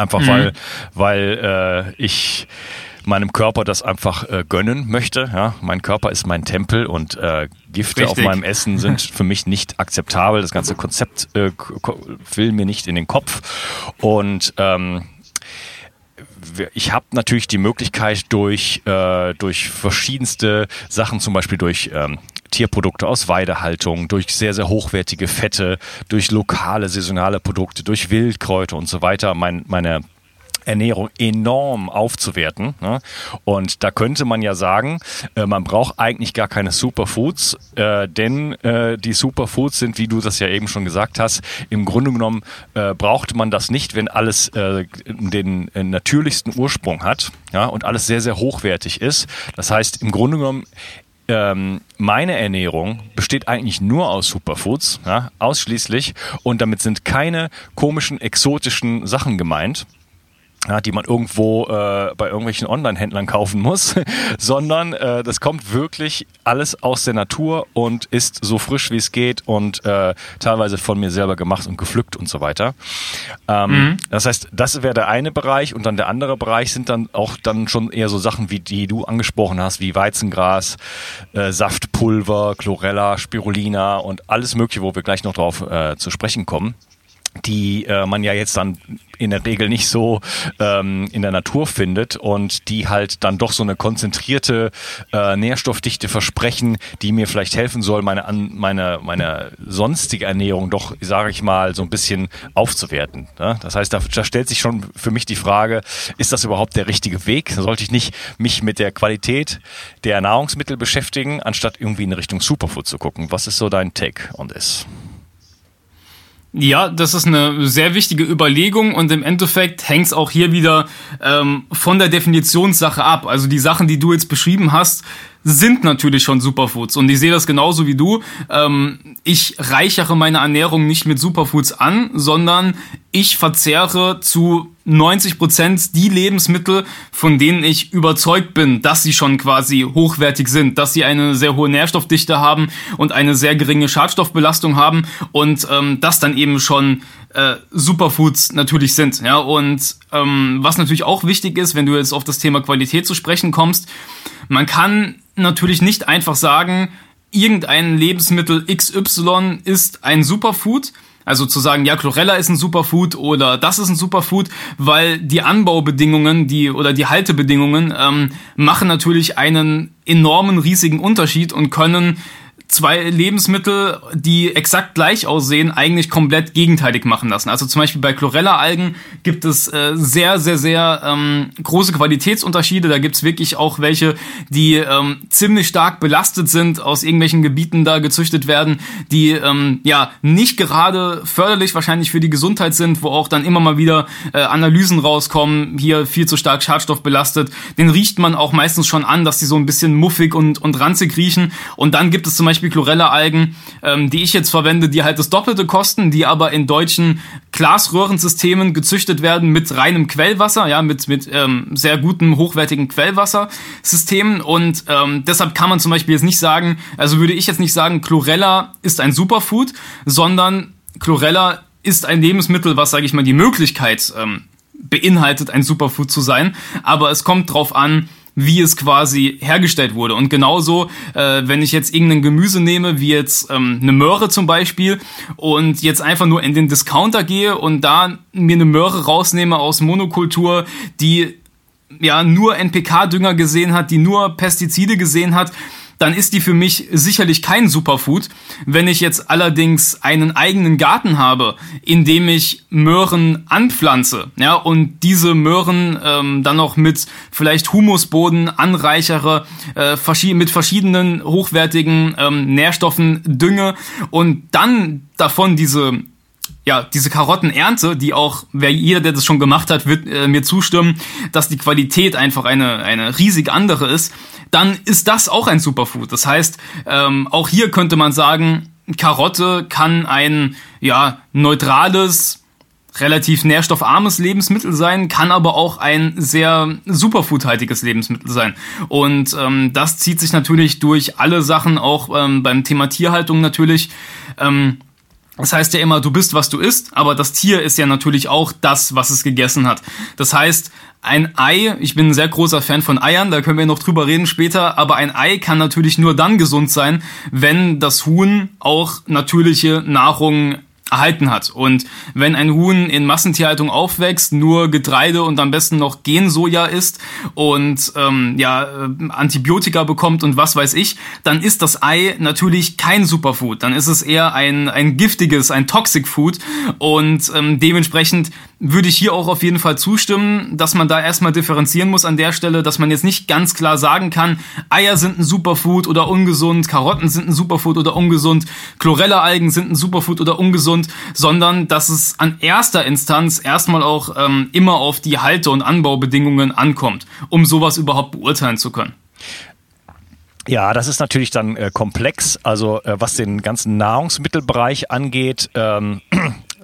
Einfach mhm. weil, weil äh, ich meinem Körper das einfach äh, gönnen möchte. Ja? Mein Körper ist mein Tempel und äh, Gifte Richtig. auf meinem Essen sind für mich nicht akzeptabel. Das ganze Konzept äh, will mir nicht in den Kopf. Und ähm, ich habe natürlich die Möglichkeit durch, äh, durch verschiedenste Sachen, zum Beispiel durch ähm, Tierprodukte aus Weidehaltung, durch sehr, sehr hochwertige Fette, durch lokale, saisonale Produkte, durch Wildkräuter und so weiter, mein, meine Ernährung enorm aufzuwerten. Ne? Und da könnte man ja sagen, äh, man braucht eigentlich gar keine Superfoods, äh, denn äh, die Superfoods sind, wie du das ja eben schon gesagt hast, im Grunde genommen äh, braucht man das nicht, wenn alles äh, den äh, natürlichsten Ursprung hat ja, und alles sehr, sehr hochwertig ist. Das heißt, im Grunde genommen ähm, meine Ernährung besteht eigentlich nur aus Superfoods, ja, ausschließlich. Und damit sind keine komischen, exotischen Sachen gemeint ja, die man irgendwo äh, bei irgendwelchen Online-Händlern kaufen muss, sondern äh, das kommt wirklich alles aus der Natur und ist so frisch wie es geht und äh, teilweise von mir selber gemacht und gepflückt und so weiter. Ähm, mhm. Das heißt, das wäre der eine Bereich und dann der andere Bereich sind dann auch dann schon eher so Sachen wie die du angesprochen hast, wie Weizengras, äh, Saftpulver, Chlorella, Spirulina und alles Mögliche, wo wir gleich noch drauf äh, zu sprechen kommen die äh, man ja jetzt dann in der Regel nicht so ähm, in der Natur findet und die halt dann doch so eine konzentrierte äh, Nährstoffdichte versprechen, die mir vielleicht helfen soll, meine an, meine meine sonstige Ernährung doch, sage ich mal, so ein bisschen aufzuwerten. Ne? Das heißt, da, da stellt sich schon für mich die Frage: Ist das überhaupt der richtige Weg? Sollte ich nicht mich mit der Qualität der Nahrungsmittel beschäftigen, anstatt irgendwie in Richtung Superfood zu gucken? Was ist so dein Take on this? Ja, das ist eine sehr wichtige Überlegung und im Endeffekt hängt es auch hier wieder ähm, von der Definitionssache ab. Also die Sachen, die du jetzt beschrieben hast, sind natürlich schon Superfoods und ich sehe das genauso wie du. Ähm, ich reichere meine Ernährung nicht mit Superfoods an, sondern ich verzehre zu 90 Prozent die Lebensmittel, von denen ich überzeugt bin, dass sie schon quasi hochwertig sind, dass sie eine sehr hohe Nährstoffdichte haben und eine sehr geringe Schadstoffbelastung haben und ähm, das dann eben schon äh, Superfoods natürlich sind. Ja, und ähm, was natürlich auch wichtig ist, wenn du jetzt auf das Thema Qualität zu sprechen kommst, man kann natürlich nicht einfach sagen, irgendein Lebensmittel XY ist ein Superfood. Also zu sagen, ja, Chlorella ist ein Superfood oder das ist ein Superfood, weil die Anbaubedingungen, die oder die Haltebedingungen ähm, machen natürlich einen enormen riesigen Unterschied und können zwei Lebensmittel, die exakt gleich aussehen, eigentlich komplett gegenteilig machen lassen. Also zum Beispiel bei Chlorella-Algen gibt es äh, sehr, sehr, sehr ähm, große Qualitätsunterschiede. Da gibt's wirklich auch welche, die ähm, ziemlich stark belastet sind, aus irgendwelchen Gebieten da gezüchtet werden, die ähm, ja nicht gerade förderlich wahrscheinlich für die Gesundheit sind, wo auch dann immer mal wieder äh, Analysen rauskommen, hier viel zu stark Schadstoff belastet. Den riecht man auch meistens schon an, dass die so ein bisschen muffig und, und ranzig riechen. Und dann gibt es zum Beispiel Beispiel Chlorella-Algen, ähm, die ich jetzt verwende, die halt das Doppelte kosten, die aber in deutschen Glasröhrensystemen gezüchtet werden mit reinem Quellwasser, ja, mit, mit ähm, sehr gutem, hochwertigen Quellwassersystemen. Und ähm, deshalb kann man zum Beispiel jetzt nicht sagen, also würde ich jetzt nicht sagen, Chlorella ist ein Superfood, sondern Chlorella ist ein Lebensmittel, was, sage ich mal, die Möglichkeit ähm, beinhaltet, ein Superfood zu sein. Aber es kommt drauf an, wie es quasi hergestellt wurde. Und genauso, äh, wenn ich jetzt irgendein Gemüse nehme, wie jetzt ähm, eine Möhre zum Beispiel, und jetzt einfach nur in den Discounter gehe und da mir eine Möhre rausnehme aus Monokultur, die ja nur NPK-Dünger gesehen hat, die nur Pestizide gesehen hat, dann ist die für mich sicherlich kein Superfood. Wenn ich jetzt allerdings einen eigenen Garten habe, in dem ich Möhren anpflanze, ja, und diese Möhren ähm, dann noch mit vielleicht Humusboden anreichere, äh, mit verschiedenen hochwertigen ähm, Nährstoffen dünge und dann davon diese ja, diese Karottenernte, die auch, wer jeder, der das schon gemacht hat, wird äh, mir zustimmen, dass die Qualität einfach eine, eine riesig andere ist, dann ist das auch ein Superfood. Das heißt, ähm, auch hier könnte man sagen, Karotte kann ein ja neutrales, relativ nährstoffarmes Lebensmittel sein, kann aber auch ein sehr superfoodhaltiges Lebensmittel sein. Und ähm, das zieht sich natürlich durch alle Sachen, auch ähm, beim Thema Tierhaltung natürlich. Ähm, das heißt ja immer, du bist, was du isst, aber das Tier ist ja natürlich auch das, was es gegessen hat. Das heißt, ein Ei, ich bin ein sehr großer Fan von Eiern, da können wir noch drüber reden später, aber ein Ei kann natürlich nur dann gesund sein, wenn das Huhn auch natürliche Nahrung erhalten hat. Und wenn ein Huhn in Massentierhaltung aufwächst, nur Getreide und am besten noch Gensoja isst und ähm, ja äh, Antibiotika bekommt und was weiß ich, dann ist das Ei natürlich kein Superfood. Dann ist es eher ein ein giftiges, ein Toxic Food und ähm, dementsprechend würde ich hier auch auf jeden Fall zustimmen, dass man da erstmal differenzieren muss an der Stelle, dass man jetzt nicht ganz klar sagen kann, Eier sind ein Superfood oder ungesund, Karotten sind ein Superfood oder ungesund, Chlorella-Algen sind ein Superfood oder ungesund, sondern dass es an erster Instanz erstmal auch ähm, immer auf die Halte- und Anbaubedingungen ankommt, um sowas überhaupt beurteilen zu können. Ja, das ist natürlich dann äh, komplex. Also äh, was den ganzen Nahrungsmittelbereich angeht, ähm,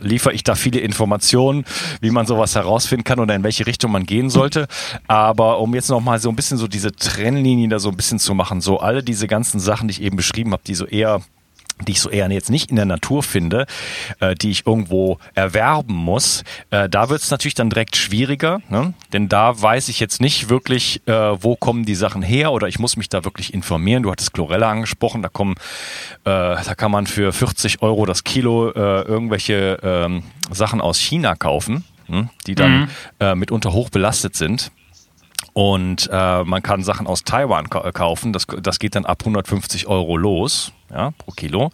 liefere ich da viele Informationen, wie man sowas herausfinden kann oder in welche Richtung man gehen sollte. Aber um jetzt nochmal so ein bisschen so diese Trennlinien da so ein bisschen zu machen, so alle diese ganzen Sachen, die ich eben beschrieben habe, die so eher die ich so eher jetzt nicht in der Natur finde, äh, die ich irgendwo erwerben muss, äh, da wird es natürlich dann direkt schwieriger, ne? denn da weiß ich jetzt nicht wirklich, äh, wo kommen die Sachen her oder ich muss mich da wirklich informieren. Du hattest Chlorella angesprochen, da kommen, äh, da kann man für 40 Euro das Kilo äh, irgendwelche ähm, Sachen aus China kaufen, hm? die dann mhm. äh, mitunter hoch belastet sind. Und äh, man kann Sachen aus Taiwan kaufen. Das, das geht dann ab 150 Euro los ja, pro Kilo.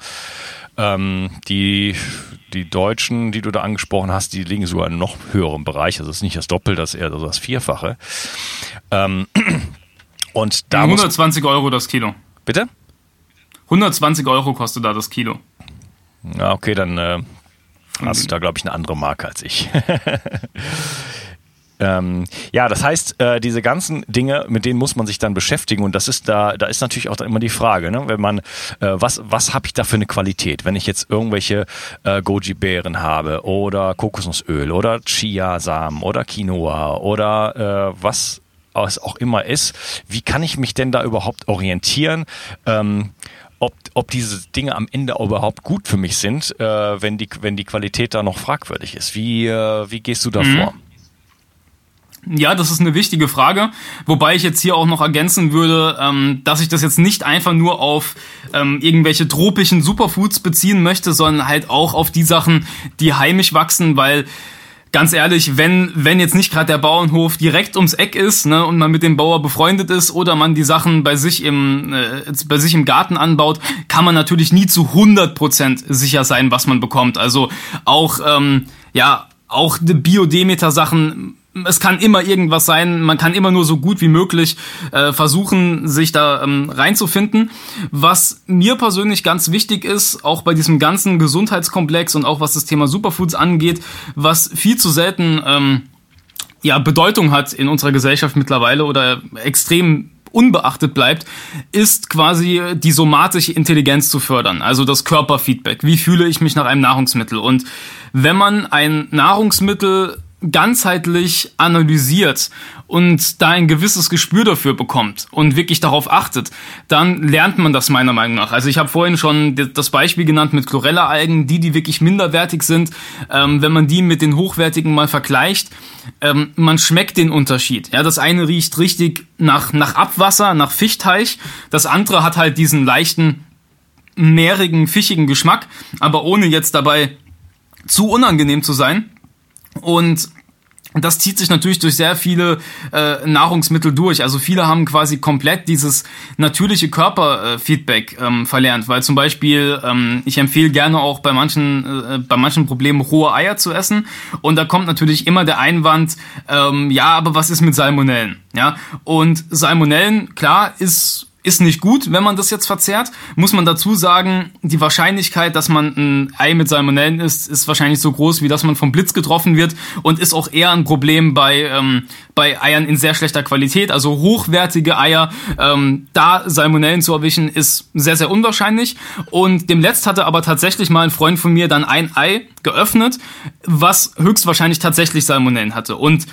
Ähm, die, die Deutschen, die du da angesprochen hast, die liegen sogar in noch höherem Bereich. Also das ist nicht das Doppelte, das ist eher so das Vierfache. Ähm, und da 120 Euro das Kilo. Bitte? 120 Euro kostet da das Kilo. Ja, okay, dann äh, hast du da, glaube ich, eine andere Marke als ich. Ähm, ja, das heißt, äh, diese ganzen Dinge, mit denen muss man sich dann beschäftigen und das ist da, da ist natürlich auch immer die Frage, ne? wenn man, äh, was, was habe ich da für eine Qualität? Wenn ich jetzt irgendwelche äh, Goji-Beeren habe oder Kokosnussöl oder Chia-Samen oder Quinoa oder äh, was es auch immer ist, wie kann ich mich denn da überhaupt orientieren? Ähm, ob, ob diese Dinge am Ende überhaupt gut für mich sind, äh, wenn, die, wenn die Qualität da noch fragwürdig ist. Wie, äh, wie gehst du da mhm. vor? Ja, das ist eine wichtige Frage, wobei ich jetzt hier auch noch ergänzen würde, ähm, dass ich das jetzt nicht einfach nur auf ähm, irgendwelche tropischen Superfoods beziehen möchte, sondern halt auch auf die Sachen, die heimisch wachsen, weil ganz ehrlich, wenn wenn jetzt nicht gerade der Bauernhof direkt ums Eck ist ne, und man mit dem Bauer befreundet ist oder man die Sachen bei sich im äh, bei sich im Garten anbaut, kann man natürlich nie zu 100% sicher sein, was man bekommt. Also auch ähm, ja auch Biodemeter-Sachen es kann immer irgendwas sein, man kann immer nur so gut wie möglich äh, versuchen, sich da ähm, reinzufinden. Was mir persönlich ganz wichtig ist, auch bei diesem ganzen Gesundheitskomplex und auch was das Thema Superfoods angeht, was viel zu selten ähm, ja, Bedeutung hat in unserer Gesellschaft mittlerweile oder extrem unbeachtet bleibt, ist quasi die somatische Intelligenz zu fördern, also das Körperfeedback. Wie fühle ich mich nach einem Nahrungsmittel? Und wenn man ein Nahrungsmittel ganzheitlich analysiert und da ein gewisses Gespür dafür bekommt und wirklich darauf achtet, dann lernt man das meiner Meinung nach. Also ich habe vorhin schon das Beispiel genannt mit Chlorella-Algen, die, die wirklich minderwertig sind. Ähm, wenn man die mit den hochwertigen mal vergleicht, ähm, man schmeckt den Unterschied. Ja, das eine riecht richtig nach, nach Abwasser, nach Fichtteich. Das andere hat halt diesen leichten, meerigen, fischigen Geschmack, aber ohne jetzt dabei zu unangenehm zu sein. Und das zieht sich natürlich durch sehr viele äh, Nahrungsmittel durch. Also viele haben quasi komplett dieses natürliche Körperfeedback äh, ähm, verlernt, weil zum Beispiel ähm, ich empfehle gerne auch bei manchen äh, bei manchen Problemen rohe Eier zu essen und da kommt natürlich immer der Einwand, ähm, ja, aber was ist mit Salmonellen? Ja und Salmonellen klar ist ist nicht gut, wenn man das jetzt verzehrt. Muss man dazu sagen, die Wahrscheinlichkeit, dass man ein Ei mit Salmonellen isst, ist wahrscheinlich so groß, wie dass man vom Blitz getroffen wird und ist auch eher ein Problem bei, ähm, bei Eiern in sehr schlechter Qualität. Also hochwertige Eier, ähm, da Salmonellen zu erwischen, ist sehr, sehr unwahrscheinlich. Und demletzt hatte aber tatsächlich mal ein Freund von mir dann ein Ei geöffnet, was höchstwahrscheinlich tatsächlich Salmonellen hatte. Und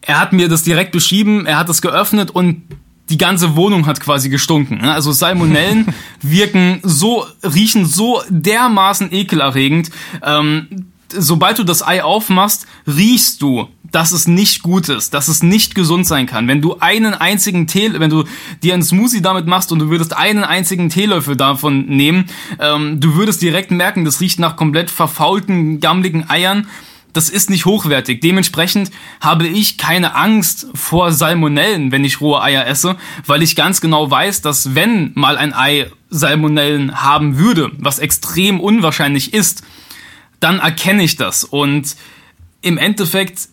er hat mir das direkt beschrieben, er hat es geöffnet und die ganze Wohnung hat quasi gestunken. Ne? Also Salmonellen wirken so, riechen so dermaßen ekelerregend. Ähm, sobald du das Ei aufmachst, riechst du, dass es nicht gut ist, dass es nicht gesund sein kann. Wenn du einen einzigen Tee, wenn du dir einen Smoothie damit machst und du würdest einen einzigen Teelöffel davon nehmen, ähm, du würdest direkt merken, das riecht nach komplett verfaulten, gammligen Eiern das ist nicht hochwertig. Dementsprechend habe ich keine Angst vor Salmonellen, wenn ich rohe Eier esse, weil ich ganz genau weiß, dass wenn mal ein Ei Salmonellen haben würde, was extrem unwahrscheinlich ist, dann erkenne ich das. Und im Endeffekt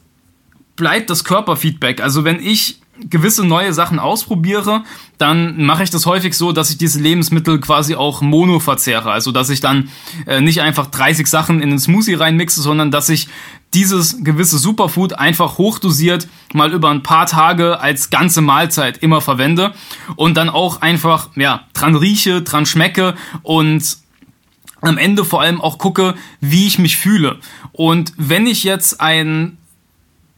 bleibt das Körperfeedback. Also wenn ich gewisse neue Sachen ausprobiere, dann mache ich das häufig so, dass ich diese Lebensmittel quasi auch mono verzehre. Also dass ich dann äh, nicht einfach 30 Sachen in den Smoothie reinmixe, sondern dass ich dieses gewisse Superfood einfach hochdosiert mal über ein paar Tage als ganze Mahlzeit immer verwende und dann auch einfach ja dran rieche, dran schmecke und am Ende vor allem auch gucke, wie ich mich fühle. Und wenn ich jetzt ein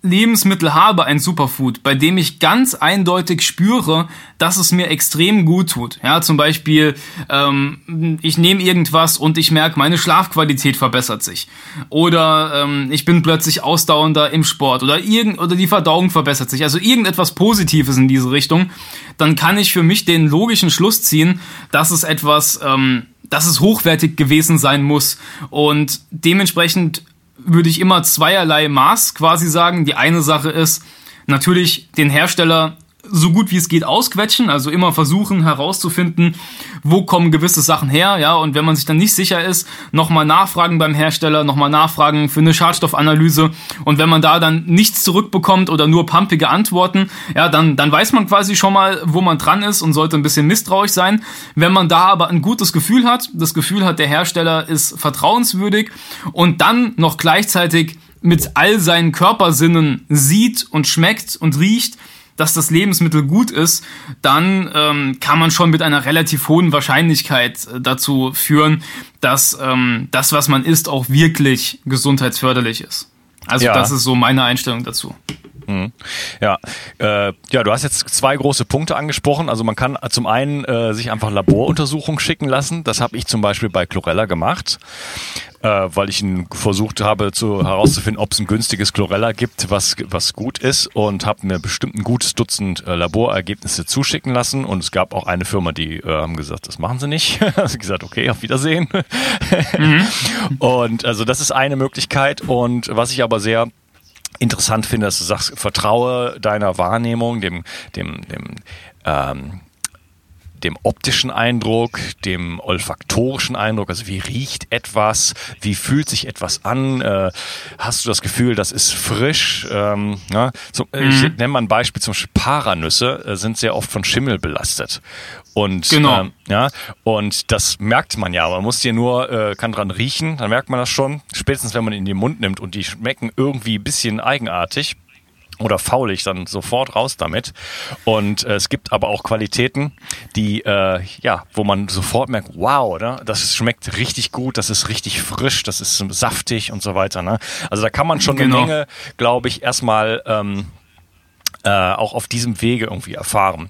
Lebensmittel habe, ein Superfood, bei dem ich ganz eindeutig spüre, dass es mir extrem gut tut. Ja, zum Beispiel, ähm, ich nehme irgendwas und ich merke, meine Schlafqualität verbessert sich. Oder ähm, ich bin plötzlich ausdauernder im Sport oder, irgend, oder die Verdauung verbessert sich. Also irgendetwas Positives in diese Richtung. Dann kann ich für mich den logischen Schluss ziehen, dass es etwas, ähm, dass es hochwertig gewesen sein muss. Und dementsprechend würde ich immer zweierlei Maß quasi sagen. Die eine Sache ist natürlich den Hersteller so gut wie es geht ausquetschen, also immer versuchen herauszufinden, wo kommen gewisse Sachen her, ja, und wenn man sich dann nicht sicher ist, nochmal nachfragen beim Hersteller, nochmal nachfragen für eine Schadstoffanalyse und wenn man da dann nichts zurückbekommt oder nur pumpige Antworten, ja, dann, dann weiß man quasi schon mal, wo man dran ist und sollte ein bisschen misstrauisch sein. Wenn man da aber ein gutes Gefühl hat, das Gefühl hat, der Hersteller ist vertrauenswürdig und dann noch gleichzeitig mit all seinen Körpersinnen sieht und schmeckt und riecht, dass das Lebensmittel gut ist, dann ähm, kann man schon mit einer relativ hohen Wahrscheinlichkeit äh, dazu führen, dass ähm, das, was man isst, auch wirklich gesundheitsförderlich ist. Also ja. das ist so meine Einstellung dazu. Mhm. Ja, äh, ja, du hast jetzt zwei große Punkte angesprochen. Also man kann zum einen äh, sich einfach Laboruntersuchungen schicken lassen. Das habe ich zum Beispiel bei Chlorella gemacht, äh, weil ich versucht habe zu, herauszufinden, ob es ein günstiges Chlorella gibt, was, was gut ist und habe mir bestimmt ein gutes Dutzend äh, Laborergebnisse zuschicken lassen. Und es gab auch eine Firma, die äh, haben gesagt, das machen sie nicht. also gesagt, okay, auf Wiedersehen. mhm. Und also das ist eine Möglichkeit. Und was ich aber sehr interessant finde, dass du sagst, vertraue deiner Wahrnehmung, dem, dem, dem, ähm, dem optischen Eindruck, dem olfaktorischen Eindruck, also wie riecht etwas, wie fühlt sich etwas an, äh, hast du das Gefühl, das ist frisch. Ähm, ja? so, mhm. Ich nenne mal ein Beispiel, zum Beispiel Paranüsse äh, sind sehr oft von Schimmel belastet. Und genau. ähm, ja, und das merkt man ja. Man muss hier nur, äh, kann dran riechen, dann merkt man das schon. Spätestens wenn man in den Mund nimmt und die schmecken irgendwie ein bisschen eigenartig oder faul ich dann sofort raus damit. Und äh, es gibt aber auch Qualitäten, die äh, ja, wo man sofort merkt, wow, oder? Das schmeckt richtig gut, das ist richtig frisch, das ist saftig und so weiter. Ne? Also da kann man schon genau. eine Menge, glaube ich, erstmal ähm, äh, auch auf diesem Wege irgendwie erfahren.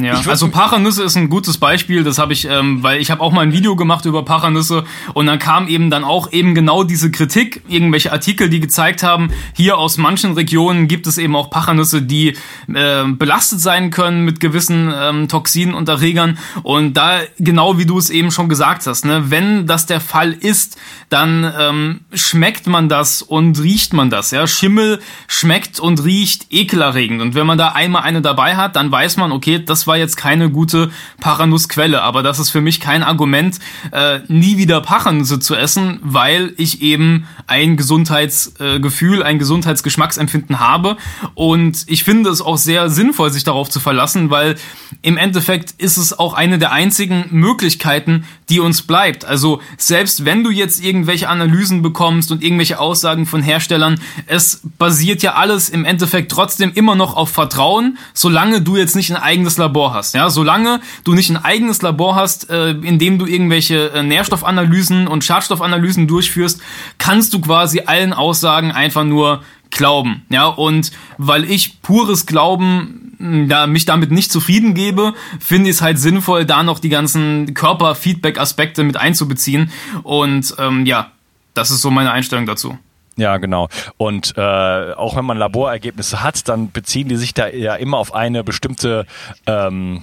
Ja, also Paranüsse ist ein gutes Beispiel, das habe ich, ähm, weil ich habe auch mal ein Video gemacht über Paranüsse und dann kam eben dann auch eben genau diese Kritik, irgendwelche Artikel, die gezeigt haben, hier aus manchen Regionen gibt es eben auch Paranüsse, die äh, belastet sein können mit gewissen ähm, Toxinen und Erregern und da genau wie du es eben schon gesagt hast, ne, wenn das der Fall ist, dann ähm, schmeckt man das und riecht man das, ja, Schimmel schmeckt und riecht ekelerregend aufregend. Und wenn man da einmal eine dabei hat, dann weiß man, okay, das war jetzt keine gute Paranussquelle. Aber das ist für mich kein Argument, äh, nie wieder Paranüsse zu essen, weil ich eben ein Gesundheitsgefühl, äh, ein Gesundheitsgeschmacksempfinden habe. Und ich finde es auch sehr sinnvoll, sich darauf zu verlassen, weil im Endeffekt ist es auch eine der einzigen Möglichkeiten, die uns bleibt. Also selbst wenn du jetzt irgendwelche Analysen bekommst und irgendwelche Aussagen von Herstellern, es basiert ja alles im Endeffekt trotzdem immer noch auf Vertrauen, solange du jetzt nicht ein eigenes Labor hast. Ja, solange du nicht ein eigenes Labor hast, äh, in dem du irgendwelche äh, Nährstoffanalysen und Schadstoffanalysen durchführst, kannst du quasi allen Aussagen einfach nur glauben. Ja, und weil ich pures Glauben ja, mich damit nicht zufrieden gebe, finde ich es halt sinnvoll, da noch die ganzen Körperfeedback-Aspekte mit einzubeziehen. Und ähm, ja, das ist so meine Einstellung dazu. Ja, genau. Und äh, auch wenn man Laborergebnisse hat, dann beziehen die sich da ja immer auf eine bestimmte, ähm,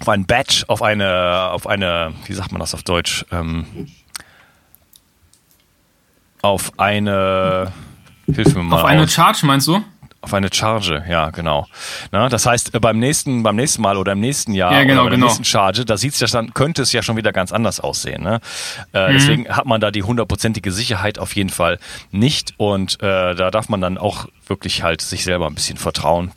auf ein Badge, auf eine, auf eine, wie sagt man das auf Deutsch? Ähm, auf eine, hilf mir mal. Auf eine Charge meinst du? Auf eine Charge, ja, genau. Na, das heißt, äh, beim nächsten, beim nächsten Mal oder im nächsten Jahr ja, genau, oder bei der nächsten Charge, da sieht's ja dann, könnte es ja schon wieder ganz anders aussehen. Ne? Äh, mhm. Deswegen hat man da die hundertprozentige Sicherheit auf jeden Fall nicht. Und äh, da darf man dann auch wirklich halt sich selber ein bisschen vertrauen.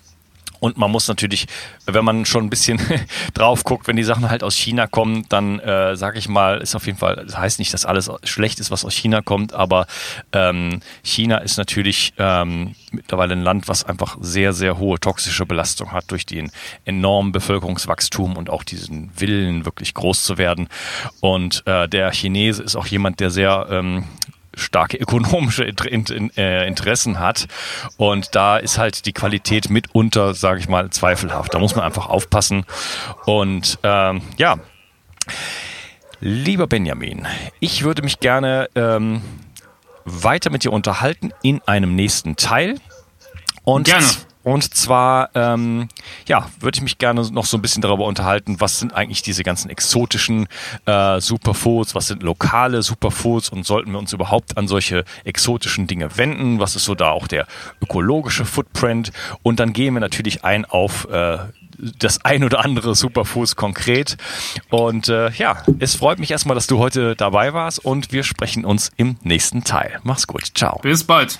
Und man muss natürlich, wenn man schon ein bisschen drauf guckt, wenn die Sachen halt aus China kommen, dann äh, sage ich mal, ist auf jeden Fall, das heißt nicht, dass alles schlecht ist, was aus China kommt, aber ähm, China ist natürlich ähm, mittlerweile ein Land, was einfach sehr, sehr hohe toxische Belastung hat durch den enormen Bevölkerungswachstum und auch diesen Willen, wirklich groß zu werden. Und äh, der Chinese ist auch jemand, der sehr ähm, starke ökonomische äh, Interessen hat. Und da ist halt die Qualität mitunter, sage ich mal, zweifelhaft. Da muss man einfach aufpassen. Und ähm, ja, lieber Benjamin, ich würde mich gerne ähm, weiter mit dir unterhalten in einem nächsten Teil. Und gerne. Und zwar, ähm, ja, würde ich mich gerne noch so ein bisschen darüber unterhalten, was sind eigentlich diese ganzen exotischen äh, Superfoods, was sind lokale Superfoods und sollten wir uns überhaupt an solche exotischen Dinge wenden? Was ist so da auch der ökologische Footprint? Und dann gehen wir natürlich ein auf äh, das ein oder andere Superfoods konkret. Und äh, ja, es freut mich erstmal, dass du heute dabei warst und wir sprechen uns im nächsten Teil. Mach's gut. Ciao. Bis bald.